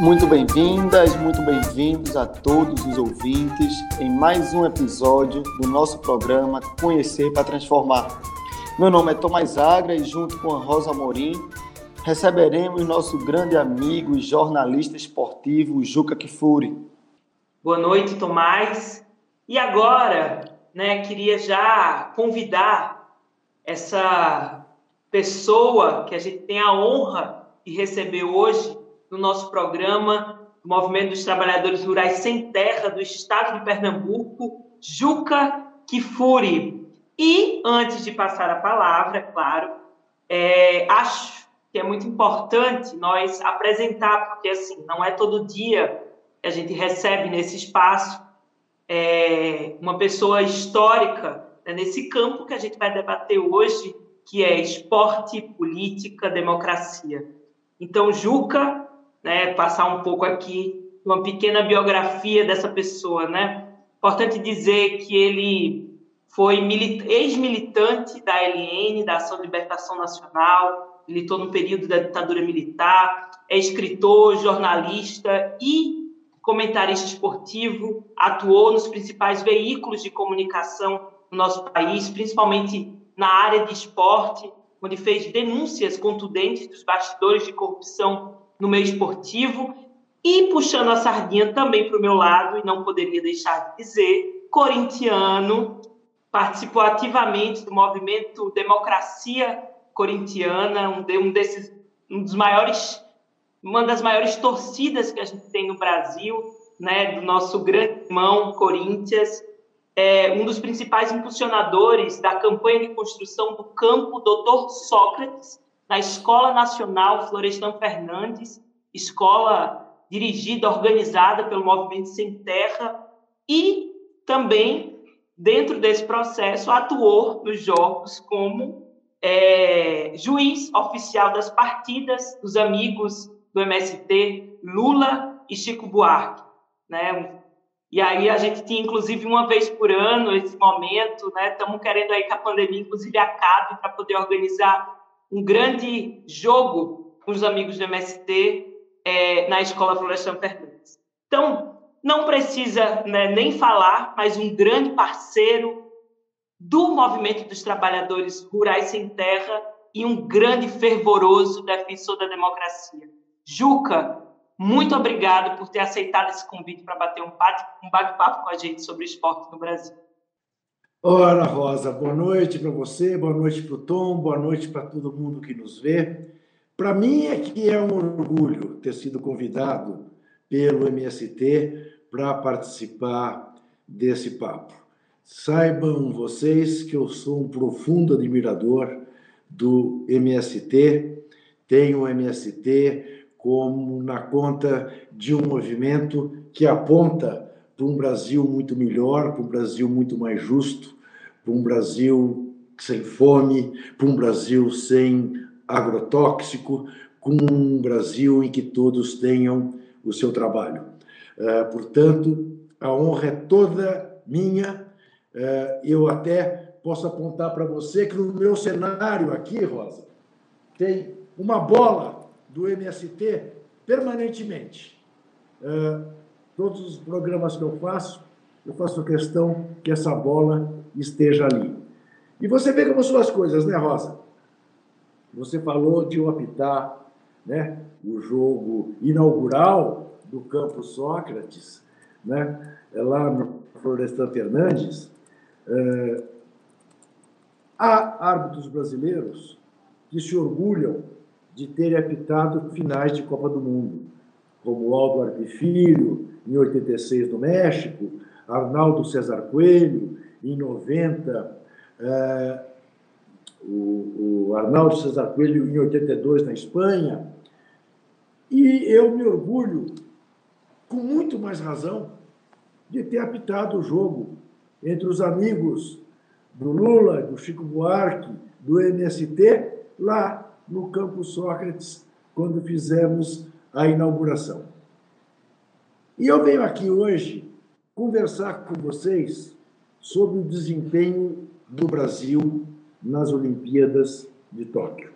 Muito bem-vindas, muito bem-vindos a todos os ouvintes em mais um episódio do nosso programa Conhecer para Transformar. Meu nome é Tomás Agra e junto com a Rosa Morim receberemos nosso grande amigo e jornalista esportivo Juca Kifuri. Boa noite, Tomás. E agora, né, queria já convidar essa pessoa que a gente tem a honra de receber hoje no nosso programa do Movimento dos Trabalhadores Rurais Sem Terra do Estado de Pernambuco, Juca Kifuri. E, antes de passar a palavra, é claro, é, acho que é muito importante nós apresentar, porque, assim, não é todo dia que a gente recebe nesse espaço é, uma pessoa histórica né, nesse campo que a gente vai debater hoje, que é esporte, política, democracia. Então, Juca né, passar um pouco aqui uma pequena biografia dessa pessoa, né? Importante dizer que ele foi ex-militante da LN, da Ação de Libertação Nacional, militou no período da ditadura militar, é escritor, jornalista e comentarista esportivo, atuou nos principais veículos de comunicação no nosso país, principalmente na área de esporte, onde fez denúncias contundentes dos bastidores de corrupção no meio esportivo e puxando a sardinha também para o meu lado, e não poderia deixar de dizer, corintiano, participou ativamente do movimento Democracia Corintiana, um, de, desses, um dos maiores, uma das maiores torcidas que a gente tem no Brasil, né, do nosso grande irmão Corinthians, é um dos principais impulsionadores da campanha de construção do campo Doutor Sócrates, na Escola Nacional Florestan Fernandes, escola dirigida, organizada pelo Movimento Sem Terra, e também, dentro desse processo, atuou nos Jogos como é, juiz oficial das partidas dos amigos do MST, Lula e Chico Buarque. Né? E aí a gente tinha, inclusive, uma vez por ano esse momento, né? Estamos querendo aí que a pandemia, inclusive, acabe para poder organizar um grande jogo com os amigos do MST é, na Escola Florestan Fernandes. Então, não precisa né, nem falar, mas um grande parceiro do movimento dos trabalhadores rurais sem terra e um grande fervoroso defensor da democracia. Juca, muito obrigado por ter aceitado esse convite para bater um bate-papo com a gente sobre esporte no Brasil. Ora, Rosa, boa noite para você, boa noite para o Tom, boa noite para todo mundo que nos vê. Para mim é que é um orgulho ter sido convidado pelo MST para participar desse papo. Saibam vocês que eu sou um profundo admirador do MST, tenho o MST como na conta de um movimento que aponta para um Brasil muito melhor, para um Brasil muito mais justo, para um Brasil sem fome, para um Brasil sem agrotóxico, com um Brasil em que todos tenham o seu trabalho. Uh, portanto, a honra é toda minha. Uh, eu até posso apontar para você que no meu cenário aqui, Rosa, tem uma bola do MST permanentemente. Uh, Todos os programas que eu faço, eu faço questão que essa bola esteja ali. E você vê como são as coisas, né, Rosa? Você falou de eu apitar né, o jogo inaugural do Campo Sócrates, né, lá no Florestan Fernandes. É, há árbitros brasileiros que se orgulham de terem apitado finais de Copa do Mundo, como Aldo Arpifilho, em 86 no México, Arnaldo César Coelho, em 90, é, o, o Arnaldo César Coelho, em 82 na Espanha. E eu me orgulho, com muito mais razão, de ter apitado o jogo entre os amigos do Lula, do Chico Buarque, do MST, lá no Campo Sócrates, quando fizemos a inauguração. E eu venho aqui hoje conversar com vocês sobre o desempenho do Brasil nas Olimpíadas de Tóquio.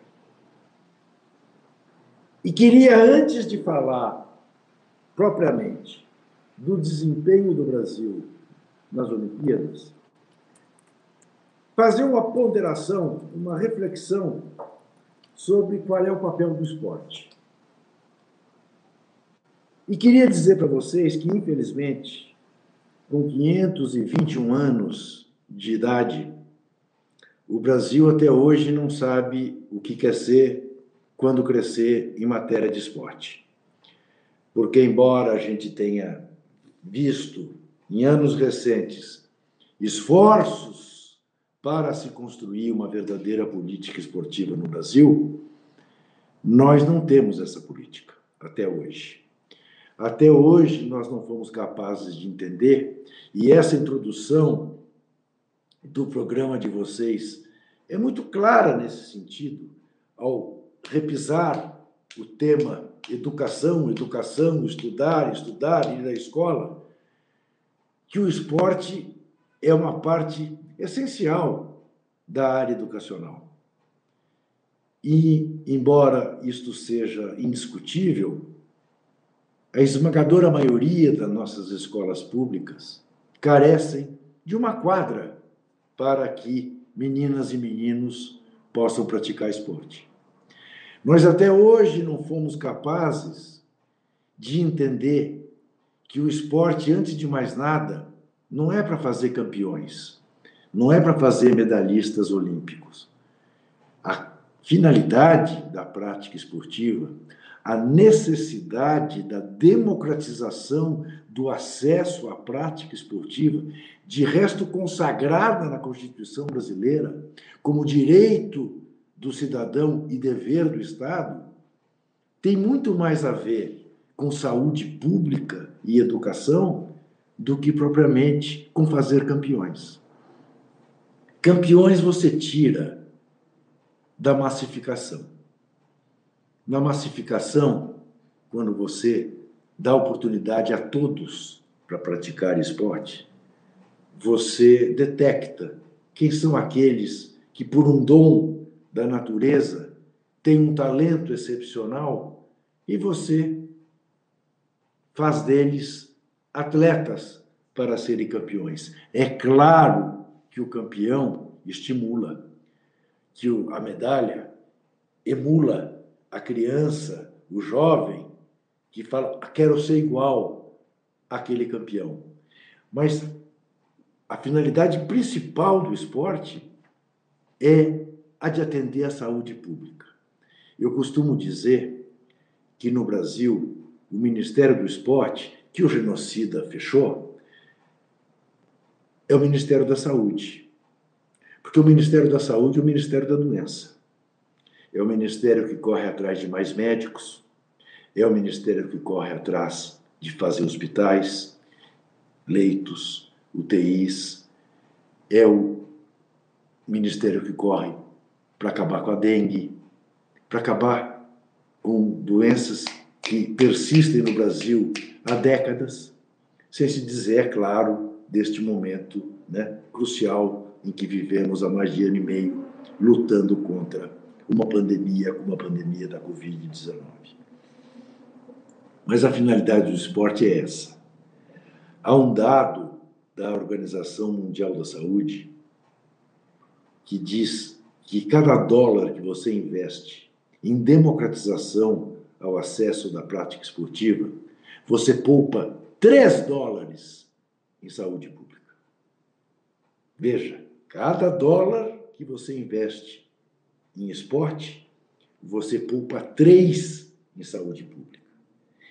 E queria, antes de falar propriamente do desempenho do Brasil nas Olimpíadas, fazer uma ponderação, uma reflexão sobre qual é o papel do esporte. E queria dizer para vocês que, infelizmente, com 521 anos de idade, o Brasil até hoje não sabe o que quer ser quando crescer em matéria de esporte. Porque, embora a gente tenha visto em anos recentes esforços para se construir uma verdadeira política esportiva no Brasil, nós não temos essa política até hoje. Até hoje nós não fomos capazes de entender, e essa introdução do programa de vocês é muito clara nesse sentido, ao repisar o tema educação, educação, estudar, estudar, ir à escola, que o esporte é uma parte essencial da área educacional. E, embora isto seja indiscutível, a esmagadora maioria das nossas escolas públicas carecem de uma quadra para que meninas e meninos possam praticar esporte. Nós até hoje não fomos capazes de entender que o esporte, antes de mais nada, não é para fazer campeões, não é para fazer medalhistas olímpicos. A finalidade da prática esportiva a necessidade da democratização do acesso à prática esportiva, de resto consagrada na Constituição brasileira como direito do cidadão e dever do Estado, tem muito mais a ver com saúde pública e educação do que propriamente com fazer campeões. Campeões você tira da massificação. Na massificação, quando você dá oportunidade a todos para praticar esporte, você detecta quem são aqueles que, por um dom da natureza, têm um talento excepcional e você faz deles atletas para serem campeões. É claro que o campeão estimula, que a medalha emula a criança, o jovem, que fala, quero ser igual àquele campeão. Mas a finalidade principal do esporte é a de atender à saúde pública. Eu costumo dizer que no Brasil, o Ministério do Esporte, que o genocida fechou, é o Ministério da Saúde. Porque o Ministério da Saúde é o Ministério da Doença. É o ministério que corre atrás de mais médicos, é o ministério que corre atrás de fazer hospitais, leitos, UTIs, é o ministério que corre para acabar com a dengue, para acabar com doenças que persistem no Brasil há décadas, sem se dizer, é claro, deste momento né, crucial em que vivemos há mais de ano e meio lutando contra uma pandemia como a pandemia da Covid-19. Mas a finalidade do esporte é essa. Há um dado da Organização Mundial da Saúde que diz que cada dólar que você investe em democratização ao acesso da prática esportiva, você poupa 3 dólares em saúde pública. Veja, cada dólar que você investe em esporte, você poupa três em saúde pública.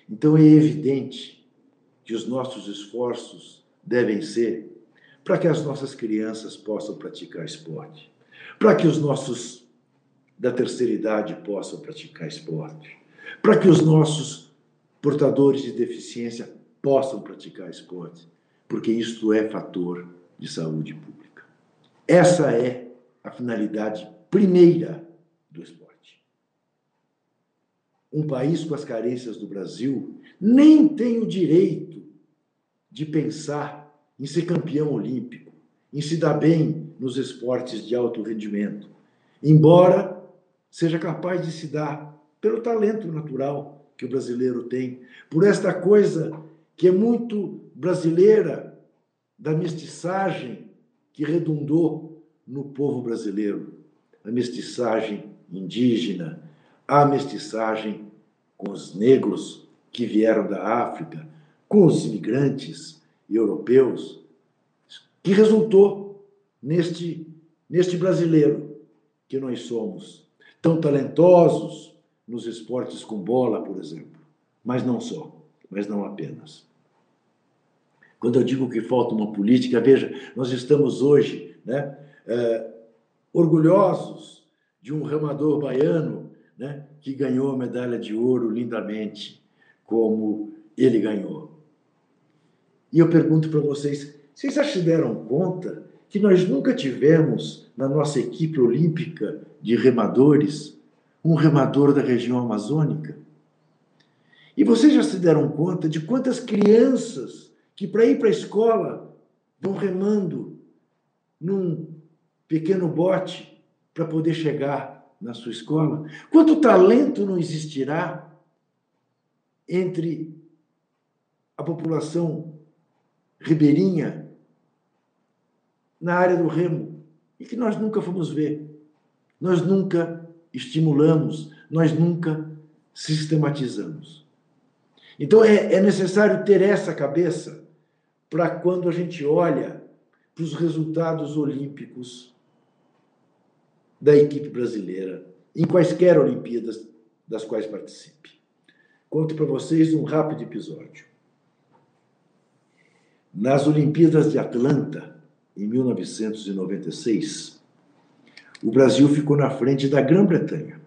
Então é evidente que os nossos esforços devem ser para que as nossas crianças possam praticar esporte, para que os nossos da terceira idade possam praticar esporte, para que os nossos portadores de deficiência possam praticar esporte, porque isto é fator de saúde pública. Essa é a finalidade primeira do esporte. Um país com as carências do Brasil nem tem o direito de pensar em ser campeão olímpico, em se dar bem nos esportes de alto rendimento, embora seja capaz de se dar pelo talento natural que o brasileiro tem, por esta coisa que é muito brasileira da mestiçagem que redundou no povo brasileiro, a mestiçagem indígena, a mestiçagem com os negros que vieram da África, com os imigrantes europeus, que resultou neste, neste brasileiro que nós somos, tão talentosos nos esportes com bola, por exemplo, mas não só, mas não apenas. Quando eu digo que falta uma política, veja, nós estamos hoje né, é, orgulhosos de um remador baiano né, que ganhou a medalha de ouro lindamente, como ele ganhou. E eu pergunto para vocês: vocês já se deram conta que nós nunca tivemos na nossa equipe olímpica de remadores um remador da região amazônica? E vocês já se deram conta de quantas crianças que, para ir para a escola, vão remando num pequeno bote para poder chegar na sua escola? Quanto talento não existirá entre a população ribeirinha na área do remo e que nós nunca fomos ver. Nós nunca estimulamos, nós nunca sistematizamos. Então é, é necessário ter essa cabeça para quando a gente olha para os resultados olímpicos da equipe brasileira, em quaisquer Olimpíadas das quais participe. Conto para vocês um rápido episódio. Nas Olimpíadas de Atlanta, em 1996, o Brasil ficou na frente da Grã-Bretanha.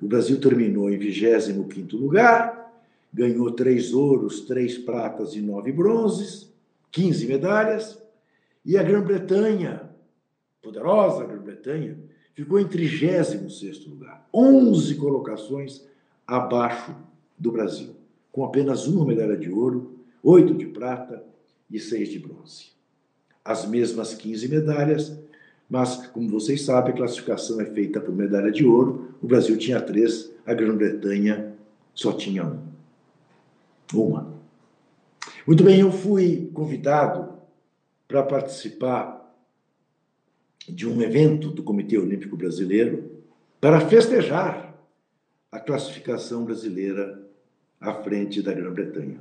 O Brasil terminou em 25º lugar, ganhou três ouros, três pratas e nove bronzes, 15 medalhas, e a Grã-Bretanha, poderosa Grã-Bretanha, ficou em 36º lugar, 11 colocações abaixo do Brasil, com apenas uma medalha de ouro, oito de prata e seis de bronze. As mesmas 15 medalhas, mas, como vocês sabem, a classificação é feita por medalha de ouro. O Brasil tinha três, a Grã-Bretanha só tinha um. Uma. Muito bem, eu fui convidado para participar de um evento do Comitê Olímpico Brasileiro para festejar a classificação brasileira à frente da Grã-Bretanha.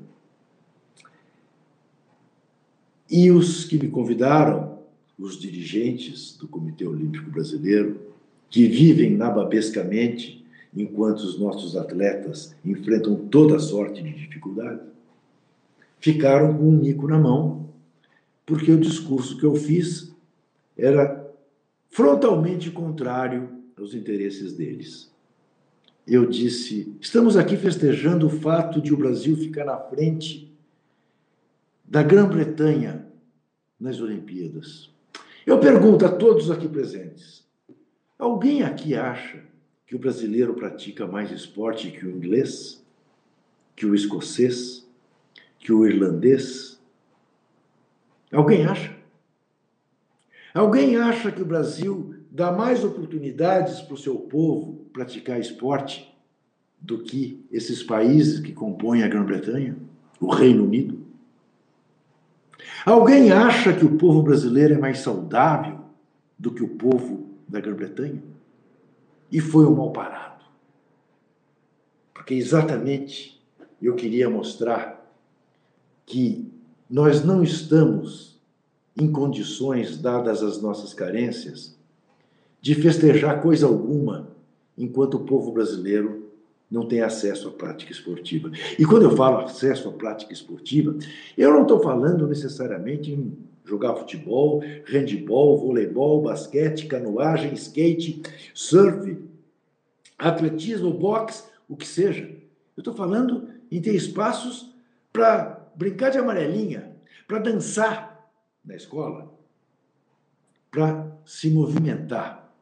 E os que me convidaram, os dirigentes do Comitê Olímpico Brasileiro, que vivem nababescamente enquanto os nossos atletas enfrentam toda sorte de dificuldade, ficaram com um mico na mão, porque o discurso que eu fiz era frontalmente contrário aos interesses deles. Eu disse: estamos aqui festejando o fato de o Brasil ficar na frente da Grã-Bretanha nas Olimpíadas. Eu pergunto a todos aqui presentes: alguém aqui acha que o brasileiro pratica mais esporte que o inglês, que o escocês, que o irlandês? Alguém acha? Alguém acha que o Brasil dá mais oportunidades para o seu povo praticar esporte do que esses países que compõem a Grã-Bretanha, o Reino Unido? Alguém acha que o povo brasileiro é mais saudável do que o povo da Grã-Bretanha? E foi um mal parado. Porque exatamente eu queria mostrar que nós não estamos em condições, dadas as nossas carências, de festejar coisa alguma enquanto o povo brasileiro não tem acesso à prática esportiva. E quando eu falo acesso à prática esportiva, eu não estou falando necessariamente em jogar futebol, handebol, voleibol, basquete, canoagem, skate, surf, atletismo, boxe, o que seja. Eu estou falando em ter espaços para brincar de amarelinha, para dançar na escola, para se movimentar,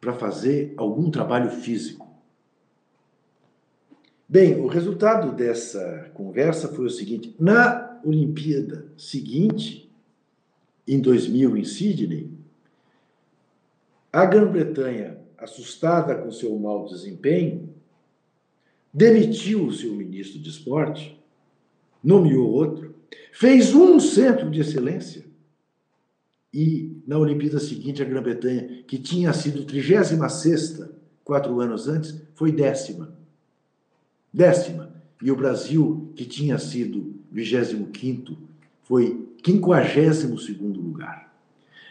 para fazer algum trabalho físico. Bem, o resultado dessa conversa foi o seguinte: na Olimpíada seguinte, em 2000, em Sydney, a Grã-Bretanha, assustada com seu mau desempenho, demitiu o seu ministro de esporte, nomeou outro, fez um centro de excelência e na Olimpíada seguinte a Grã-Bretanha, que tinha sido 36 quatro anos antes, foi décima. Décima. E o Brasil, que tinha sido 25 foi 52 segundo lugar.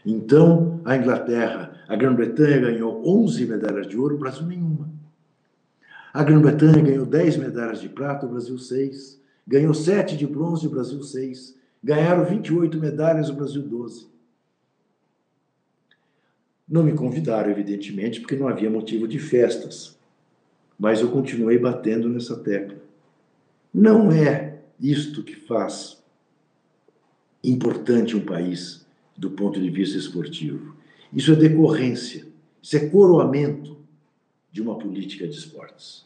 Então, a Inglaterra, a Grã-Bretanha ganhou 11 medalhas de ouro, o Brasil nenhuma. A Grã-Bretanha ganhou 10 medalhas de prata, o Brasil 6. Ganhou 7 de bronze, o Brasil 6. Ganharam 28 medalhas, o Brasil 12. Não me convidaram, evidentemente, porque não havia motivo de festas. Mas eu continuei batendo nessa tecla. Não é isto que faz importante um país do ponto de vista esportivo. Isso é decorrência, isso é coroamento de uma política de esportes.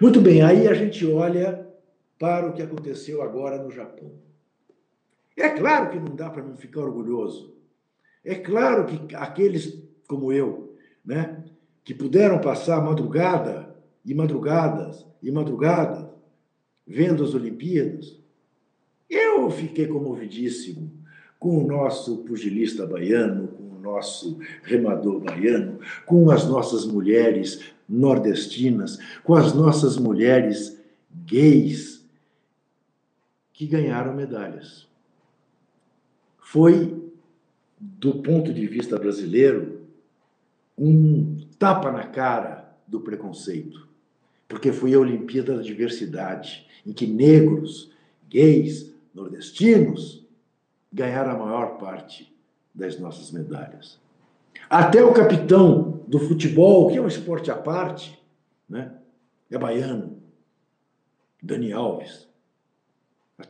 Muito bem, aí a gente olha para o que aconteceu agora no Japão. É claro que não dá para não ficar orgulhoso. É claro que aqueles como eu, né, que puderam passar madrugada e madrugadas e madrugadas vendo as Olimpíadas, eu fiquei comovidíssimo com o nosso pugilista baiano, com o nosso remador baiano, com as nossas mulheres nordestinas, com as nossas mulheres gays que ganharam medalhas. Foi, do ponto de vista brasileiro, um tapa na cara do preconceito, porque foi a Olimpíada da Diversidade, em que negros, gays, nordestinos ganharam a maior parte das nossas medalhas. Até o capitão do futebol, que é um esporte à parte, né? é baiano, Dani Alves.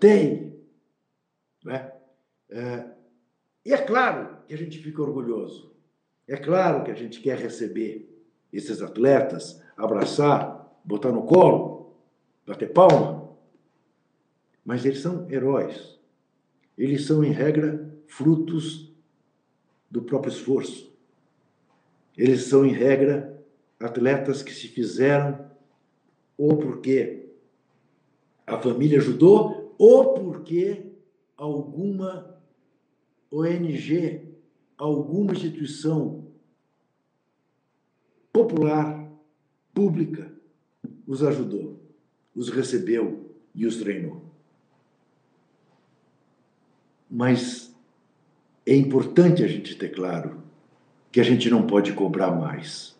Ele. Né? É, e é claro que a gente fica orgulhoso. É claro que a gente quer receber esses atletas, abraçar, botar no colo, bater palma. Mas eles são heróis. Eles são, em regra, frutos do próprio esforço. Eles são, em regra, atletas que se fizeram ou porque a família ajudou ou porque alguma ONG, alguma instituição popular, pública, os ajudou, os recebeu e os treinou. Mas é importante a gente ter claro que a gente não pode cobrar mais.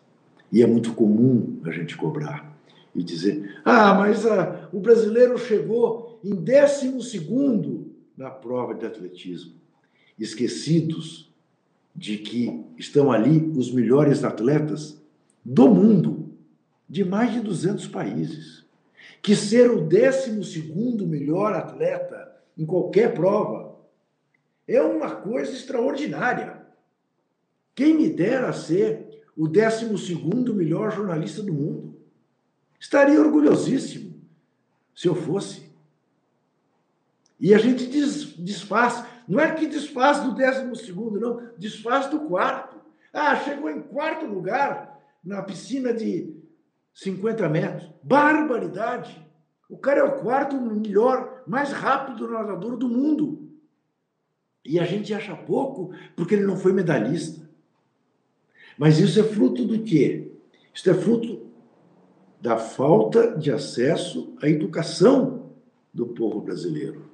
E é muito comum a gente cobrar e dizer: ah, mas ah, o brasileiro chegou em 12 na prova de atletismo, esquecidos de que estão ali os melhores atletas do mundo, de mais de 200 países. Que ser o 12 melhor atleta em qualquer prova é uma coisa extraordinária. Quem me dera ser o 12 melhor jornalista do mundo? Estaria orgulhosíssimo se eu fosse. E a gente desfaz, não é que desfaz do 12, não, desfaz do quarto. Ah, chegou em quarto lugar na piscina de 50 metros. Barbaridade! O cara é o quarto melhor, mais rápido nadador do mundo. E a gente acha pouco porque ele não foi medalhista. Mas isso é fruto do quê? Isso é fruto da falta de acesso à educação do povo brasileiro,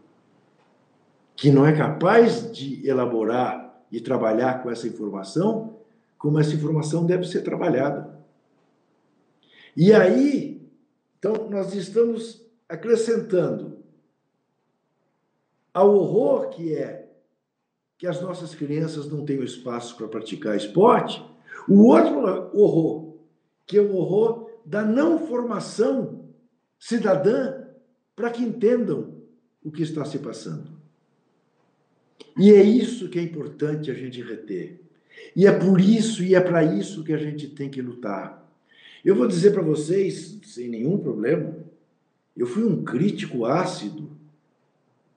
que não é capaz de elaborar e trabalhar com essa informação como essa informação deve ser trabalhada. E aí, então, nós estamos acrescentando ao horror que é que as nossas crianças não têm o espaço para praticar esporte, o outro horror, que é o horror da não formação cidadã para que entendam o que está se passando. E é isso que é importante a gente reter. E é por isso e é para isso que a gente tem que lutar. Eu vou dizer para vocês, sem nenhum problema, eu fui um crítico ácido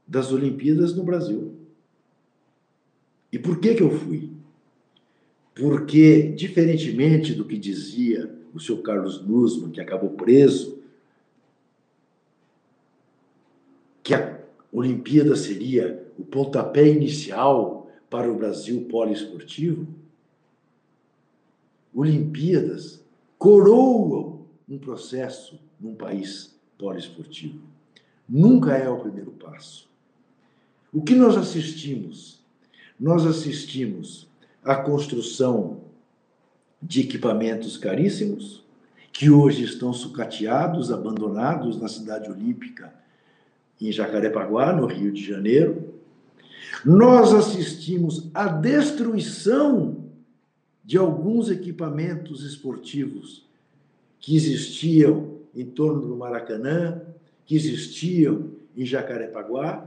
das Olimpíadas no Brasil. E por que que eu fui? porque, diferentemente do que dizia o seu Carlos Nussmann, que acabou preso que a Olimpíada seria o pontapé inicial para o Brasil poliesportivo? Olimpíadas coroam um processo num país poliesportivo. Nunca é o primeiro passo. O que nós assistimos? Nós assistimos à construção de equipamentos caríssimos, que hoje estão sucateados, abandonados na cidade olímpica, em Jacarepaguá, no Rio de Janeiro. Nós assistimos à destruição de alguns equipamentos esportivos que existiam em torno do Maracanã, que existiam em Jacarepaguá.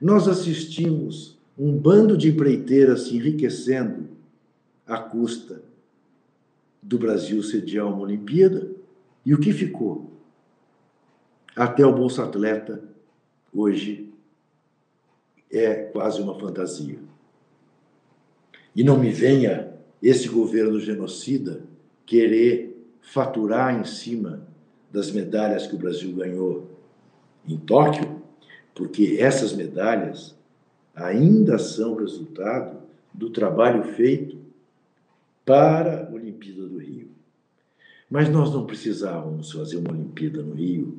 Nós assistimos um bando de empreiteiras se enriquecendo à custa do Brasil sediar uma Olimpíada. E o que ficou? Até o Bolsa Atleta, hoje, é quase uma fantasia. E não me venha esse governo genocida querer faturar em cima das medalhas que o Brasil ganhou em Tóquio, porque essas medalhas ainda são resultado do trabalho feito para a Olimpíada do Rio. Mas nós não precisávamos fazer uma Olimpíada no Rio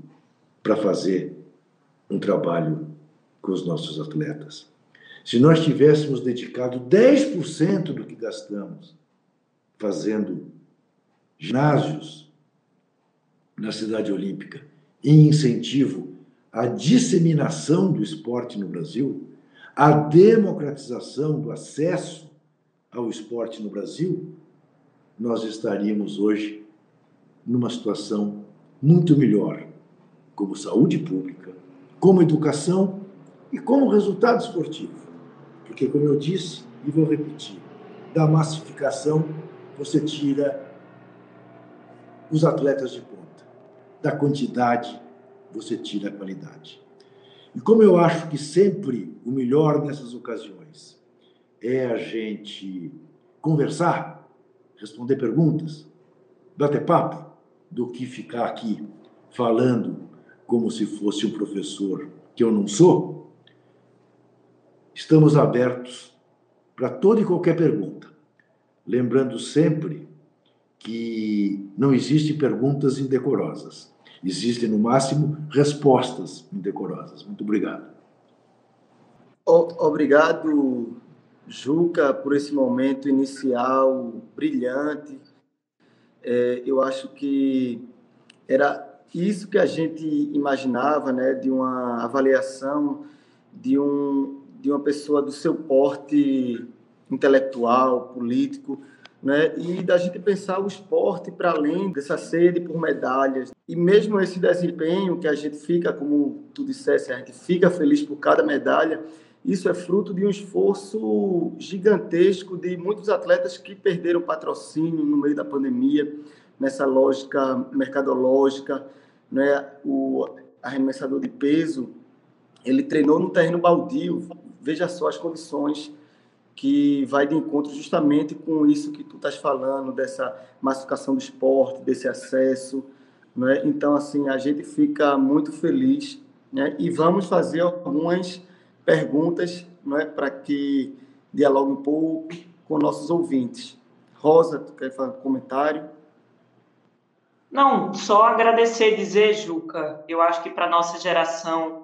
para fazer um trabalho com os nossos atletas. Se nós tivéssemos dedicado 10% do que gastamos fazendo ginásios na cidade olímpica em incentivo à disseminação do esporte no Brasil, à democratização do acesso ao esporte no Brasil, nós estaríamos hoje numa situação muito melhor, como saúde pública, como educação e como resultado esportivo. Porque, como eu disse, e vou repetir, da massificação você tira os atletas de ponta. Da quantidade você tira a qualidade. E como eu acho que sempre o melhor nessas ocasiões é a gente conversar, responder perguntas, bater papo, do que ficar aqui falando como se fosse um professor que eu não sou, Estamos abertos para toda e qualquer pergunta, lembrando sempre que não existem perguntas indecorosas. Existem, no máximo, respostas indecorosas. Muito obrigado. Obrigado, Juca, por esse momento inicial brilhante. É, eu acho que era isso que a gente imaginava, né, de uma avaliação de um de uma pessoa do seu porte intelectual, político, né? E da gente pensar o esporte para além dessa sede por medalhas. E mesmo esse desempenho que a gente fica, como tu dissesse, a gente fica feliz por cada medalha, isso é fruto de um esforço gigantesco de muitos atletas que perderam patrocínio no meio da pandemia, nessa lógica mercadológica, né? O arremessador de peso, ele treinou no terreno baldio, veja só as condições que vai de encontro justamente com isso que tu estás falando, dessa massificação do esporte, desse acesso. Né? Então, assim, a gente fica muito feliz né? e vamos fazer algumas perguntas né? para que dialogue um pouco com nossos ouvintes. Rosa, tu quer fazer um comentário? Não, só agradecer, dizer, Juca, eu acho que para nossa geração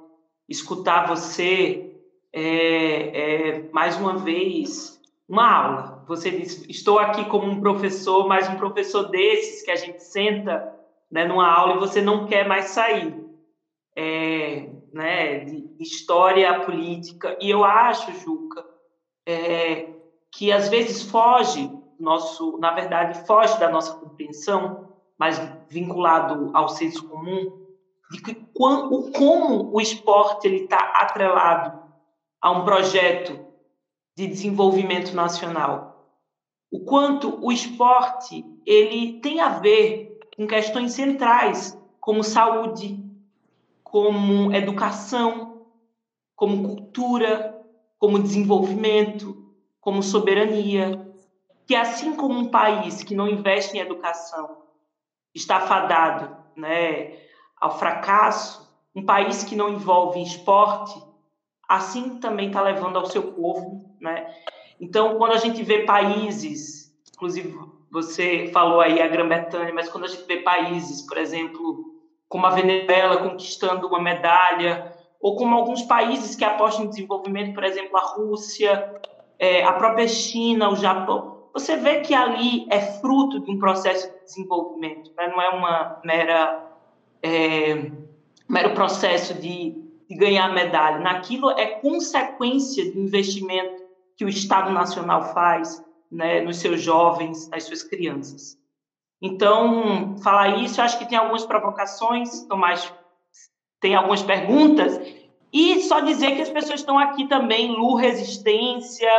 escutar você é, é, mais uma vez, uma aula. Você diz, estou aqui como um professor, mas um professor desses que a gente senta né, numa aula e você não quer mais sair. É, né, de história política. E eu acho, Juca, é, que às vezes foge nosso, na verdade, foge da nossa compreensão, mas vinculado ao senso comum, de que quando, como o esporte ele está atrelado a um projeto de desenvolvimento nacional. O quanto o esporte ele tem a ver com questões centrais, como saúde, como educação, como cultura, como desenvolvimento, como soberania, que assim como um país que não investe em educação está fadado, né, ao fracasso, um país que não envolve esporte, assim também está levando ao seu povo, né? Então, quando a gente vê países, inclusive você falou aí a Grã-Bretanha, mas quando a gente vê países, por exemplo, como a Venezuela conquistando uma medalha, ou como alguns países que apostam em desenvolvimento, por exemplo, a Rússia, é, a própria China, o Japão, você vê que ali é fruto de um processo de desenvolvimento, né? não é uma mera é, mero processo de, de ganhar medalha. Naquilo é consequência do investimento que o Estado Nacional faz né, nos seus jovens, nas suas crianças. Então, falar isso, acho que tem algumas provocações, Tomás tem algumas perguntas, e só dizer que as pessoas estão aqui também, Lu Resistência,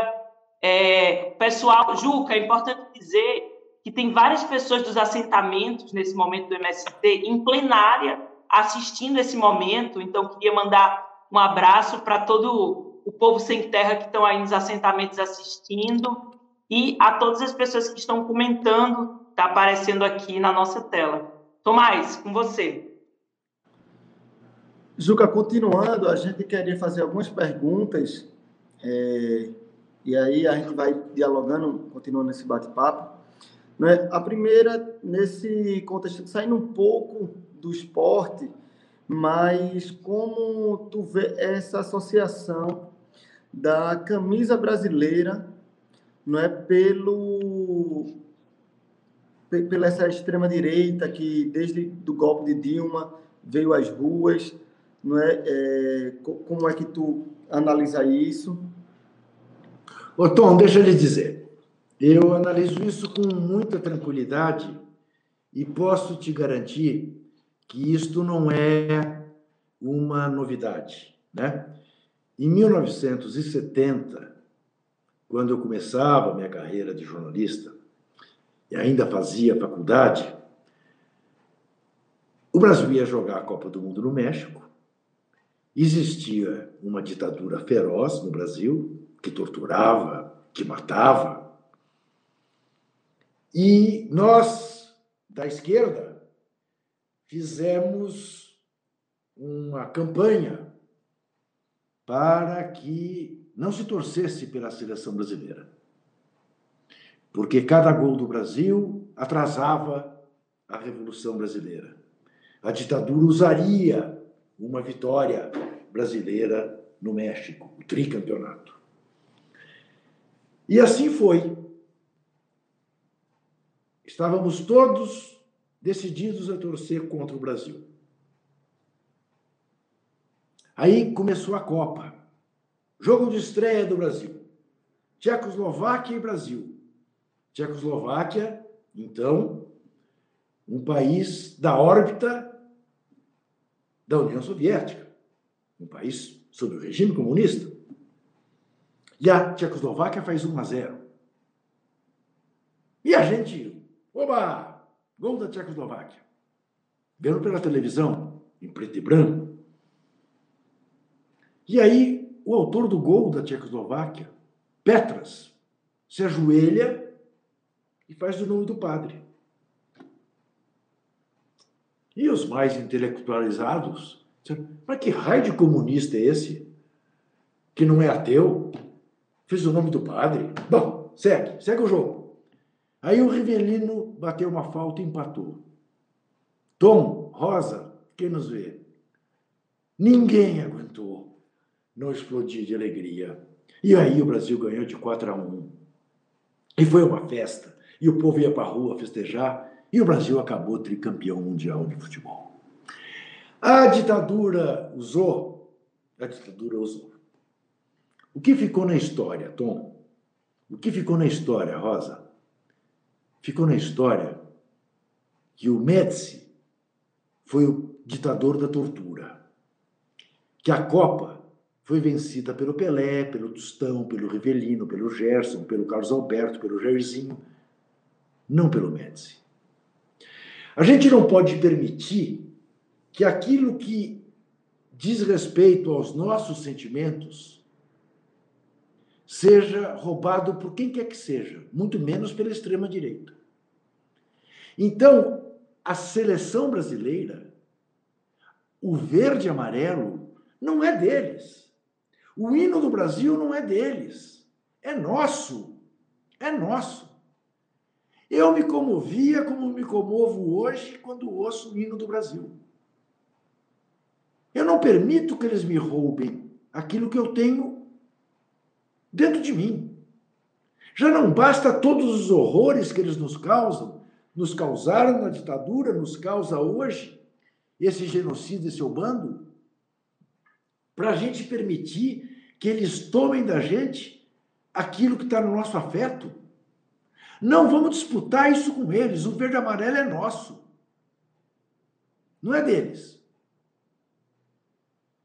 é, pessoal, Juca, é importante dizer que tem várias pessoas dos assentamentos nesse momento do MST em plenária assistindo esse momento, então queria mandar um abraço para todo o povo sem terra que estão aí nos assentamentos assistindo e a todas as pessoas que estão comentando, está aparecendo aqui na nossa tela. Tomás, com você. Juca, continuando, a gente queria fazer algumas perguntas é, e aí a gente vai dialogando, continuando esse bate-papo. Né? A primeira, nesse contexto, saindo um pouco do esporte, mas como tu vê essa associação da camisa brasileira, não é pelo pela essa extrema direita que desde do golpe de Dilma veio às ruas, não é, é como é que tu analisa isso? Ô Tom, deixa eu lhe dizer, eu analiso isso com muita tranquilidade e posso te garantir que isto não é uma novidade, né? Em 1970, quando eu começava minha carreira de jornalista e ainda fazia faculdade, o Brasil ia jogar a Copa do Mundo no México. Existia uma ditadura feroz no Brasil, que torturava, que matava. E nós, da esquerda, fizemos uma campanha para que não se torcesse pela seleção brasileira. Porque cada gol do Brasil atrasava a Revolução Brasileira. A ditadura usaria uma vitória brasileira no México, o tricampeonato. E assim foi. Estávamos todos decididos a torcer contra o Brasil. Aí começou a Copa. Jogo de estreia do Brasil. Tchecoslováquia e Brasil. Tchecoslováquia, então, um país da órbita da União Soviética, um país sob o regime comunista. E a Tchecoslováquia faz 1 a 0. E a gente, oba, gol da Tchecoslováquia. Vendo pela televisão, em preto e branco, e aí, o autor do gol da Tchecoslováquia, Petras, se ajoelha e faz o nome do padre. E os mais intelectualizados, mas que raio de comunista é esse? Que não é ateu? Fez o nome do padre? Bom, segue, segue o jogo. Aí o Rivelino bateu uma falta e empatou. Tom, Rosa, quem nos vê? Ninguém aguentou não explodir de alegria. E aí o Brasil ganhou de 4 a 1. E foi uma festa. E o povo ia para a rua festejar. E o Brasil acabou tricampeão mundial de futebol. A ditadura usou. A ditadura usou. O que ficou na história, Tom? O que ficou na história, Rosa? Ficou na história que o Médici foi o ditador da tortura. Que a Copa foi vencida pelo Pelé, pelo Tostão, pelo Rivelino, pelo Gerson, pelo Carlos Alberto, pelo Jairzinho, não pelo Médici. A gente não pode permitir que aquilo que diz respeito aos nossos sentimentos seja roubado por quem quer que seja, muito menos pela extrema direita. Então, a seleção brasileira o verde e amarelo não é deles. O hino do Brasil não é deles. É nosso. É nosso. Eu me comovia como me comovo hoje quando ouço o hino do Brasil. Eu não permito que eles me roubem aquilo que eu tenho dentro de mim. Já não basta todos os horrores que eles nos causam, nos causaram na ditadura, nos causa hoje, esse genocídio, esse bando, para a gente permitir que eles tomem da gente aquilo que está no nosso afeto. Não vamos disputar isso com eles. O verde amarelo é nosso. Não é deles.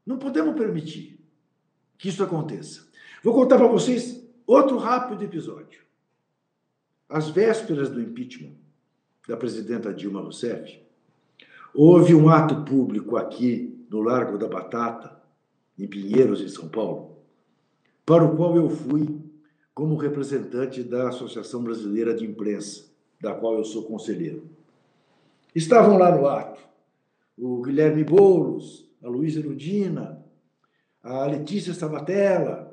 Não podemos permitir que isso aconteça. Vou contar para vocês outro rápido episódio. Às vésperas do impeachment da presidenta Dilma Rousseff, houve um ato público aqui no Largo da Batata, em Pinheiros, em São Paulo, para o qual eu fui como representante da Associação Brasileira de Imprensa, da qual eu sou conselheiro. Estavam lá no ato o Guilherme Boulos, a Luísa Erudina, a Letícia Sabatella,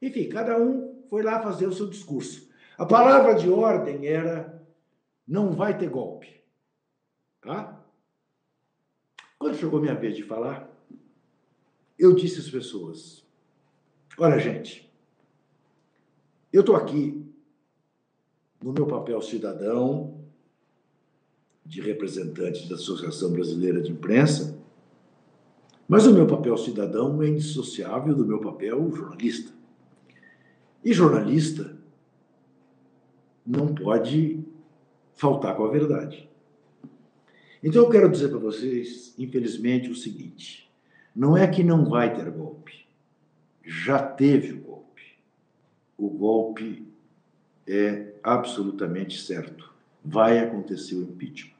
enfim, cada um foi lá fazer o seu discurso. A palavra de ordem era: não vai ter golpe. Tá? Quando chegou minha vez de falar, eu disse às pessoas: olha, gente, eu estou aqui no meu papel cidadão, de representante da Associação Brasileira de Imprensa, mas o meu papel cidadão é indissociável do meu papel jornalista. E jornalista não pode faltar com a verdade. Então eu quero dizer para vocês, infelizmente, o seguinte: não é que não vai ter golpe. Já teve o golpe. O golpe é absolutamente certo. Vai acontecer o impeachment.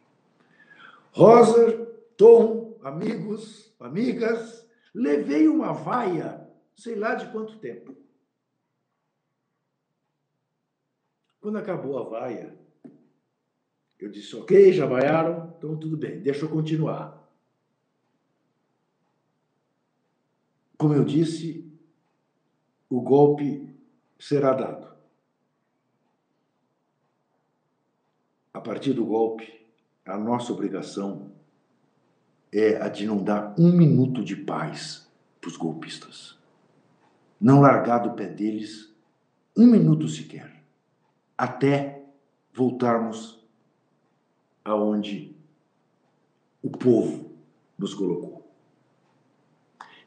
Rosa, Tom, amigos, amigas, levei uma vaia, sei lá de quanto tempo. Quando acabou a vaia, eu disse: ok, já vaiaram, então tudo bem, deixa eu continuar. Como eu disse, o golpe será dado. A partir do golpe, a nossa obrigação é a de não dar um minuto de paz para os golpistas. Não largar do pé deles um minuto sequer até voltarmos aonde o povo nos colocou.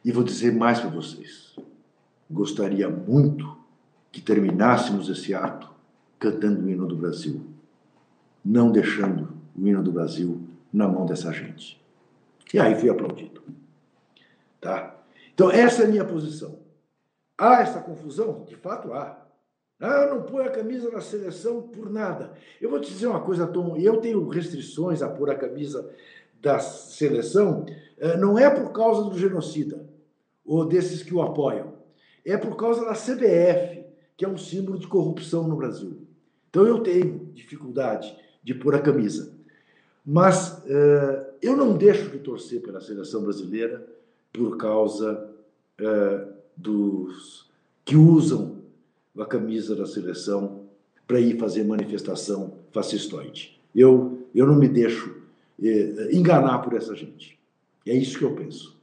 E vou dizer mais para vocês. Gostaria muito que terminássemos esse ato cantando o hino do Brasil, não deixando o hino do Brasil na mão dessa gente. E aí fui aplaudido. Tá? Então, essa é a minha posição. Há essa confusão? De fato há. Ah, não põe a camisa na seleção por nada. Eu vou te dizer uma coisa, Tom. Eu tenho restrições a pôr a camisa da seleção, eh, não é por causa do genocida ou desses que o apoiam. É por causa da CBF, que é um símbolo de corrupção no Brasil. Então eu tenho dificuldade de pôr a camisa. Mas uh, eu não deixo de torcer pela seleção brasileira por causa uh, dos que usam a camisa da seleção para ir fazer manifestação fascistoide. Eu, eu não me deixo eh, enganar por essa gente. É isso que eu penso.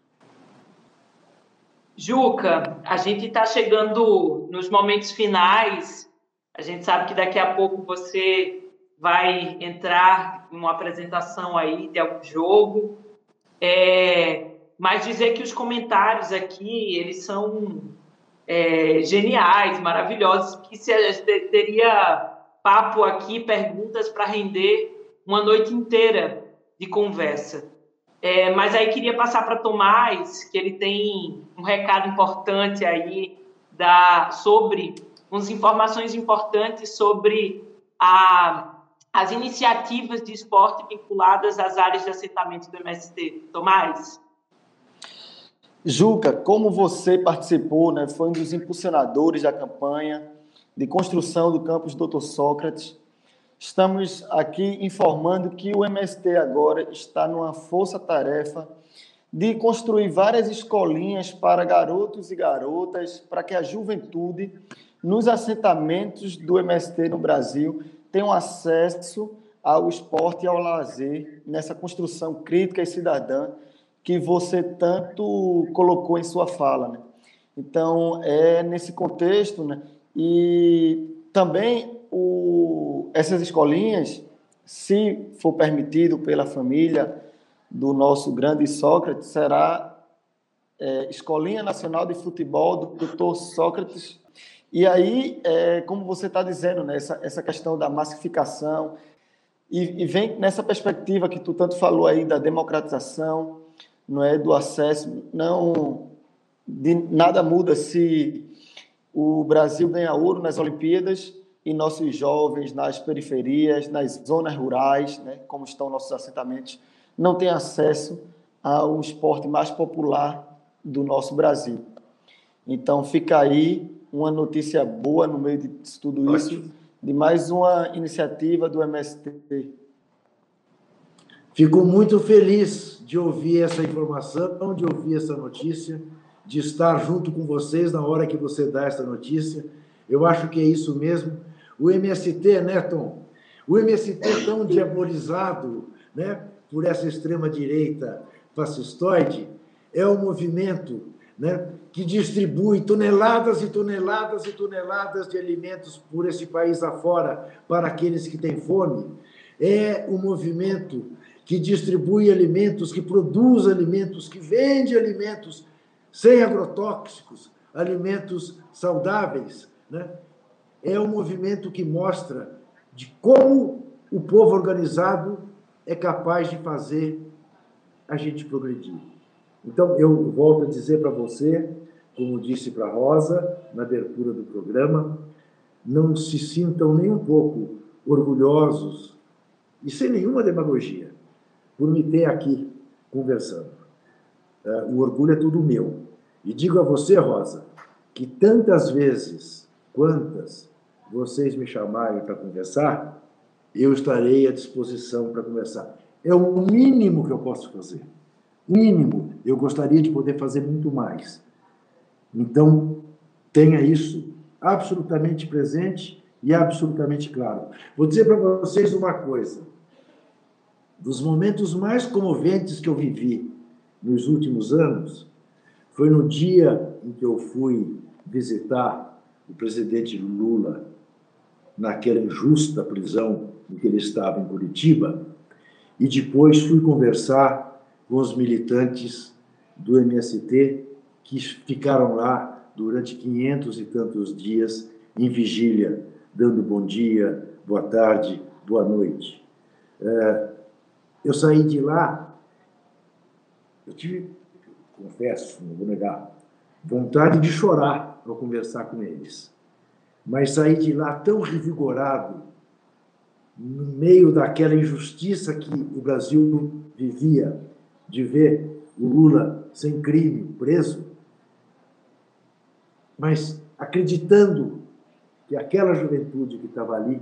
Juca, a gente está chegando nos momentos finais. A gente sabe que daqui a pouco você vai entrar em uma apresentação aí de algum jogo. É, mas dizer que os comentários aqui, eles são é, geniais, maravilhosos, que se, teria papo aqui, perguntas para render uma noite inteira de conversa. É, mas aí queria passar para Tomás, que ele tem um recado importante aí da, sobre, umas informações importantes sobre a, as iniciativas de esporte vinculadas às áreas de assentamento do MST. Tomás? Juca, como você participou, né, foi um dos impulsionadores da campanha de construção do campus Dr. Sócrates, estamos aqui informando que o MST agora está numa força-tarefa de construir várias escolinhas para garotos e garotas, para que a juventude, nos assentamentos do MST no Brasil, tenham acesso ao esporte e ao lazer, nessa construção crítica e cidadã que você tanto colocou em sua fala. Né? Então, é nesse contexto, né? e também o, essas escolinhas, se for permitido pela família do nosso grande Sócrates, será é, Escolinha Nacional de Futebol do doutor Sócrates. E aí, é, como você está dizendo, né, essa, essa questão da massificação, e, e, vem nessa perspectiva que tu tanto falou aí da democratização, não é do acesso, não de, nada muda se o Brasil ganha ouro nas Olimpíadas e nossos jovens nas periferias, nas zonas rurais, né, como estão nossos assentamentos, não têm acesso ao esporte mais popular do nosso Brasil. Então fica aí uma notícia boa no meio de tudo isso. De mais uma iniciativa do MST. Fico muito feliz de ouvir essa informação, de ouvir essa notícia, de estar junto com vocês na hora que você dá essa notícia. Eu acho que é isso mesmo. O MST, né, Tom? O MST tão diabolizado né, por essa extrema-direita fascistoide é um movimento né, que distribui toneladas e toneladas e toneladas de alimentos por esse país afora para aqueles que têm fome. É um movimento que distribui alimentos, que produz alimentos, que vende alimentos sem agrotóxicos, alimentos saudáveis. Né? É um movimento que mostra de como o povo organizado é capaz de fazer a gente progredir. Então, eu volto a dizer para você, como disse para Rosa na abertura do programa, não se sintam nem um pouco orgulhosos e sem nenhuma demagogia por me ter aqui conversando. É, o orgulho é tudo meu. E digo a você, Rosa, que tantas vezes, quantas vocês me chamarem para conversar, eu estarei à disposição para conversar. É o mínimo que eu posso fazer mínimo. Eu gostaria de poder fazer muito mais. Então, tenha isso absolutamente presente e absolutamente claro. Vou dizer para vocês uma coisa. Dos momentos mais comoventes que eu vivi nos últimos anos foi no dia em que eu fui visitar o presidente Lula naquela injusta prisão em que ele estava em Curitiba e depois fui conversar com os militantes do MST que ficaram lá durante 500 e tantos dias em vigília, dando bom dia, boa tarde, boa noite. É, eu saí de lá, eu tive, confesso, não vou negar, vontade de chorar ao conversar com eles. Mas saí de lá tão revigorado, no meio daquela injustiça que o Brasil vivia, de ver o Lula sem crime, preso, mas acreditando que aquela juventude que estava ali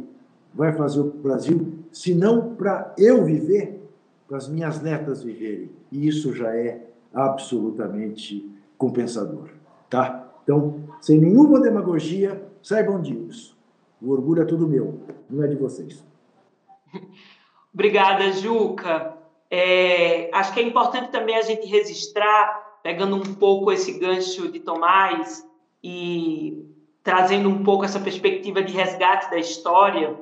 vai fazer o Brasil, se não para eu viver, para as minhas netas viverem. E isso já é absolutamente compensador, tá? Então, sem nenhuma demagogia, saibam disso. O orgulho é tudo meu, não é de vocês. Obrigada, Juca. É, acho que é importante também a gente registrar, pegando um pouco esse gancho de Tomás e trazendo um pouco essa perspectiva de resgate da história,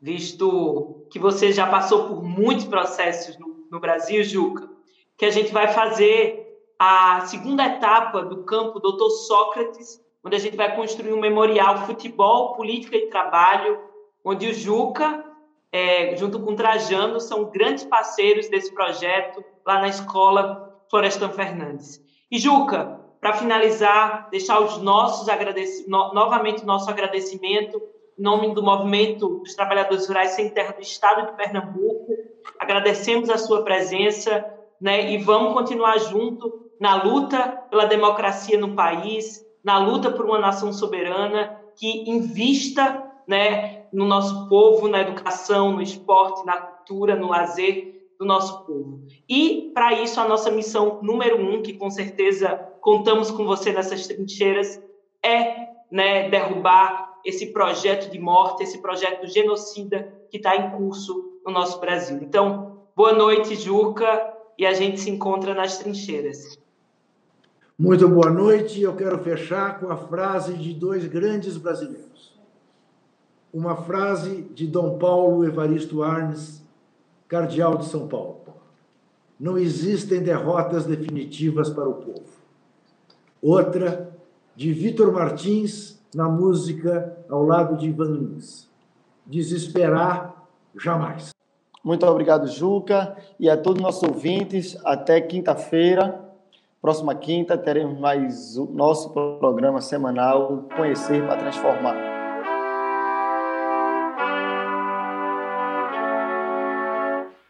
visto que você já passou por muitos processos no, no Brasil, Juca, que a gente vai fazer a segunda etapa do campo Doutor Sócrates, onde a gente vai construir um memorial futebol, política e trabalho, onde o Juca é, junto com Trajano, são grandes parceiros desse projeto lá na escola Florestan Fernandes. E Juca, para finalizar, deixar os nossos no, novamente o nosso agradecimento nome do Movimento dos Trabalhadores Rurais Sem Terra do Estado de Pernambuco. Agradecemos a sua presença né, e vamos continuar junto na luta pela democracia no país, na luta por uma nação soberana que invista né, no nosso povo, na educação, no esporte, na cultura, no lazer, do nosso povo. E, para isso, a nossa missão número um, que com certeza contamos com você nessas trincheiras, é né, derrubar esse projeto de morte, esse projeto genocida que está em curso no nosso Brasil. Então, boa noite, Juca, e a gente se encontra nas trincheiras. Muito boa noite. Eu quero fechar com a frase de dois grandes brasileiros. Uma frase de Dom Paulo Evaristo Arnes, cardeal de São Paulo. Não existem derrotas definitivas para o povo. Outra, de Vitor Martins, na música ao lado de Ivan Lins. Desesperar jamais. Muito obrigado, Juca, e a todos os nossos ouvintes. Até quinta-feira. Próxima quinta teremos mais o nosso programa semanal Conhecer para Transformar.